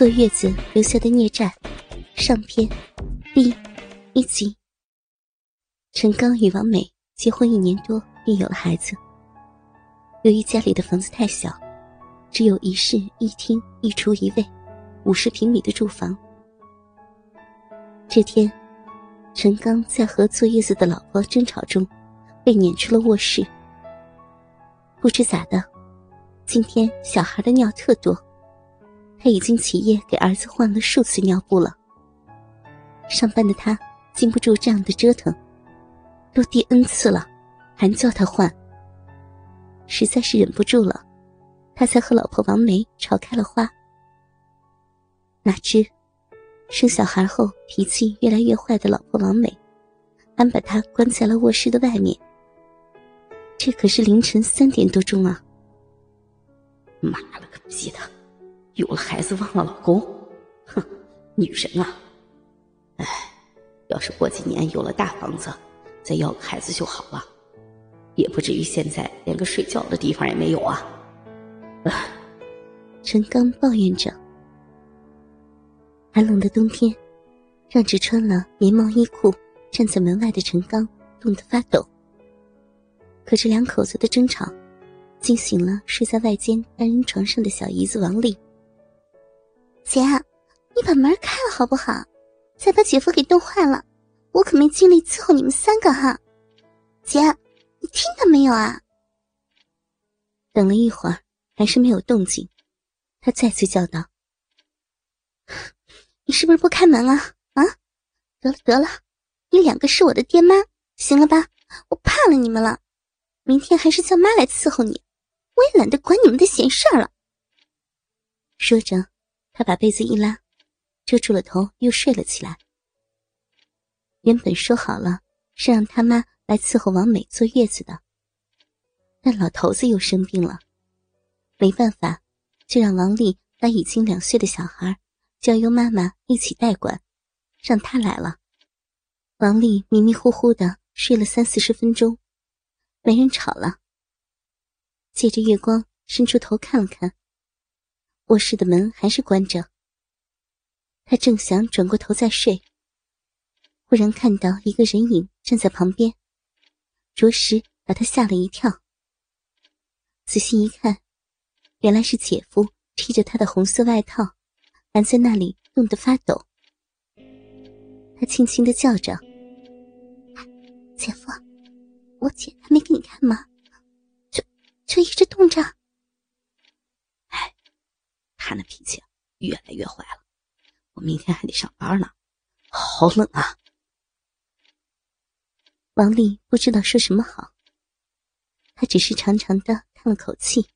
坐月子留下的孽债，上篇，第一集。陈刚与王美结婚一年多，便有了孩子。由于家里的房子太小，只有一室一厅一厨一卫，五十平米的住房。这天，陈刚在和坐月子的老婆争吵中，被撵出了卧室。不知咋的，今天小孩的尿特多。他已经起夜给儿子换了数次尿布了。上班的他经不住这样的折腾，都第 N 次了，还叫他换。实在是忍不住了，他才和老婆王梅吵开了花。哪知，生小孩后脾气越来越坏的老婆王梅，还把他关在了卧室的外面。这可是凌晨三点多钟啊！妈了个逼的！有了孩子忘了老公，哼，女人啊！哎，要是过几年有了大房子，再要个孩子就好了，也不至于现在连个睡觉的地方也没有啊！陈刚抱怨着。寒冷的冬天，让只穿了棉毛衣裤站在门外的陈刚冻得发抖。可这两口子的争吵，惊醒了睡在外间单人床上的小姨子王丽。姐，你把门开了好不好？再把姐夫给冻坏了，我可没精力伺候你们三个哈。姐，你听到没有啊？等了一会儿，还是没有动静，他再次叫道：“你是不是不开门啊？啊？得了得了，你两个是我的爹妈，行了吧？我怕了你们了，明天还是叫妈来伺候你，我也懒得管你们的闲事儿了。”说着。他把被子一拉，遮住了头，又睡了起来。原本说好了是让他妈来伺候王美坐月子的，但老头子又生病了，没办法，就让王丽把已经两岁的小孩交由妈妈一起代管，让他来了。王丽迷迷糊糊的睡了三四十分钟，没人吵了。借着月光，伸出头看了看。卧室的门还是关着。他正想转过头再睡，忽然看到一个人影站在旁边，着实把他吓了一跳。仔细一看，原来是姐夫披着他的红色外套，还在那里冻得发抖。他轻轻的叫着：“姐夫，我姐还没给你看吗？就就一直冻着。”他那脾气越来越坏了，我明天还得上班呢，好冷啊！王丽不知道说什么好，她只是长长的叹了口气。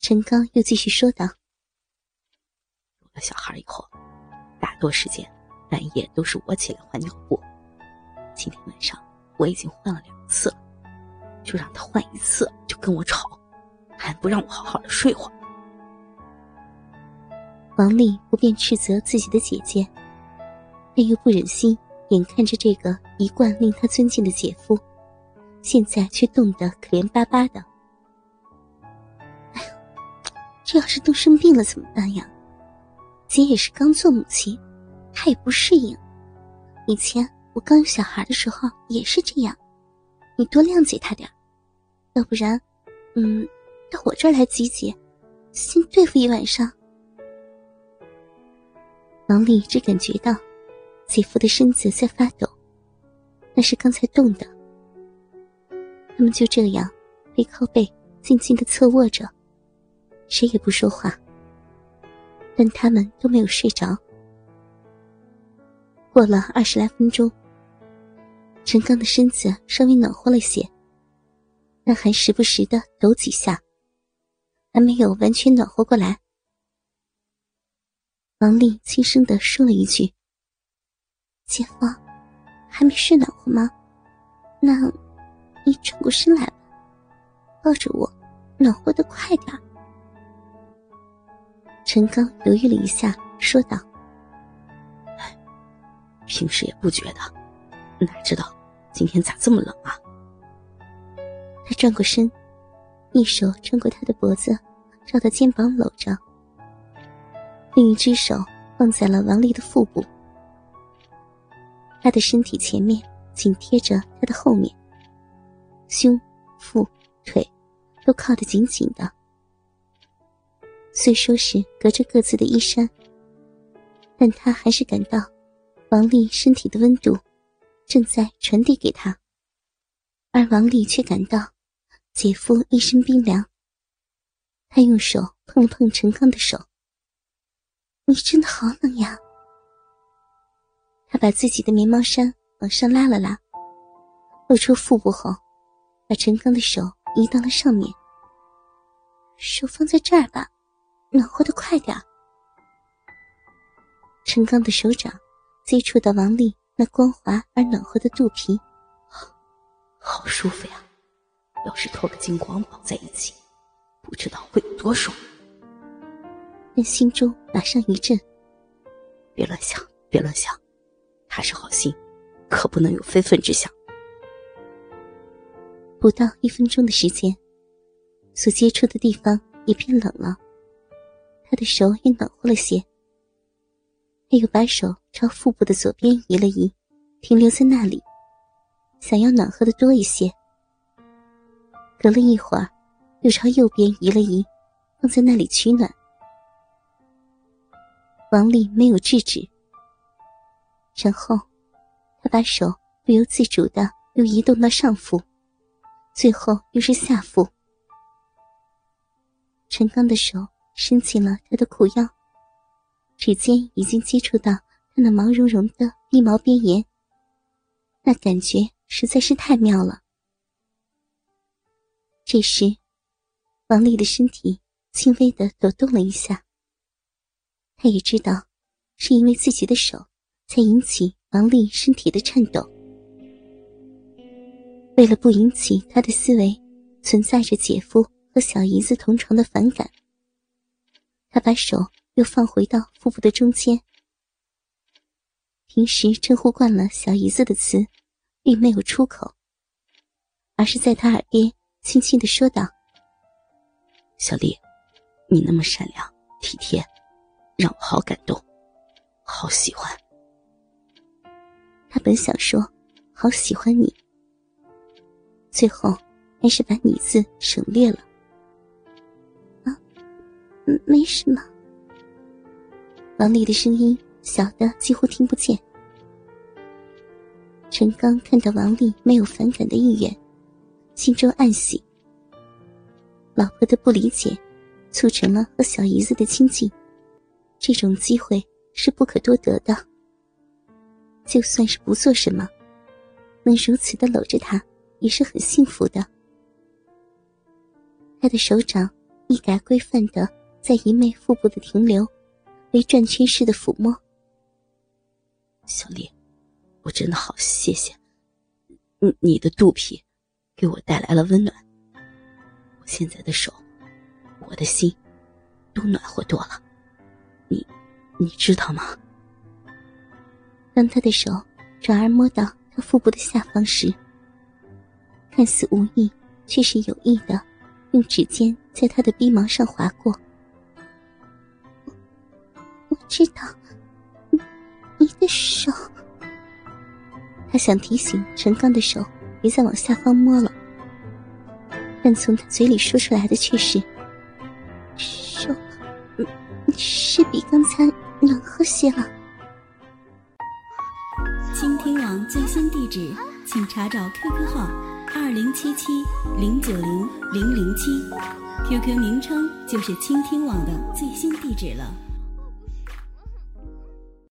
陈刚又继续说道：“有了小孩以后，大多时间半夜都是我起来换尿布。今天晚上我已经换了两次了，就让他换一次就跟我吵。”还不让我好好的睡会儿。王丽不便斥责自己的姐姐，但又不忍心眼看着这个一贯令她尊敬的姐夫，现在却冻得可怜巴巴的。哎呦，这要是冻生病了怎么办呀？姐也是刚做母亲，她也不适应。以前我刚有小孩的时候也是这样，你多谅解她点要不然，嗯。到我这儿来集结，先对付一晚上。王丽只感觉到姐夫的身子在发抖，那是刚才冻的。他们就这样背靠背，静静的侧卧着，谁也不说话。但他们都没有睡着。过了二十来分钟，陈刚的身子稍微暖和了些，但还时不时的抖几下。还没有完全暖和过来，王丽轻声的说了一句：“姐夫，还没睡暖和吗？那，你转过身来，抱着我，暖和的快点。”陈刚犹豫了一下，说道：“平时也不觉得，哪知道今天咋这么冷啊？”他转过身。一手穿过他的脖子，绕到肩膀搂着，另一只手放在了王丽的腹部，他的身体前面紧贴着他的后面，胸、腹、腿都靠得紧紧的。虽说是隔着各自的衣衫，但他还是感到王丽身体的温度正在传递给他，而王丽却感到姐夫一身冰凉。他用手碰了碰陈刚的手，你真的好冷呀。他把自己的棉毛衫往上拉了拉，露出腹部后，把陈刚的手移到了上面，手放在这儿吧。暖和的快点陈刚的手掌接触到王丽那光滑而暖和的肚皮，好舒服呀！要是脱个金光绑在一起，不知道会有多爽。但心中马上一震，别乱想，别乱想，他是好心，可不能有非分之想。不到一分钟的时间，所接触的地方也变冷了。他的手也暖和了些，他又把手朝腹部的左边移了移，停留在那里，想要暖和的多一些。隔了一会儿，又朝右边移了移，放在那里取暖。王丽没有制止，然后他把手不由自主的又移动到上腹，最后又是下腹。陈刚的手。伸进了他的裤腰，指尖已经接触到他那毛茸茸的逼毛边沿，那感觉实在是太妙了。这时，王丽的身体轻微的抖动了一下。他也知道，是因为自己的手才引起王丽身体的颤抖。为了不引起他的思维存在着姐夫和小姨子同床的反感。他把手又放回到腹部的中间。平时称呼惯了小姨子的词，并没有出口，而是在他耳边轻轻的说道：“小丽，你那么善良体贴，让我好感动，好喜欢。”他本想说“好喜欢你”，最后还是把“你”字省略了。啊没什么。王丽的声音小的几乎听不见。陈刚看到王丽没有反感的意愿，心中暗喜。老婆的不理解，促成了和小姨子的亲近，这种机会是不可多得的。就算是不做什么，能如此的搂着她，也是很幸福的。他的手掌一改规范的。在姨妹腹部的停留，为转圈式的抚摸。小丽，我真的好谢谢，你你的肚皮，给我带来了温暖。我现在的手，我的心，都暖和多了。你，你知道吗？当他的手转而摸到他腹部的下方时，看似无意，却是有意的，用指尖在他的鼻毛上划过。我知道，你的手。他想提醒陈刚的手别再往下方摸了，但从他嘴里说出来的却是：“手，是比刚才暖和些了。”倾听网最新地址，请查找 QQ 号二零七七零九零零零七，QQ 名称就是倾听网的最新地址了。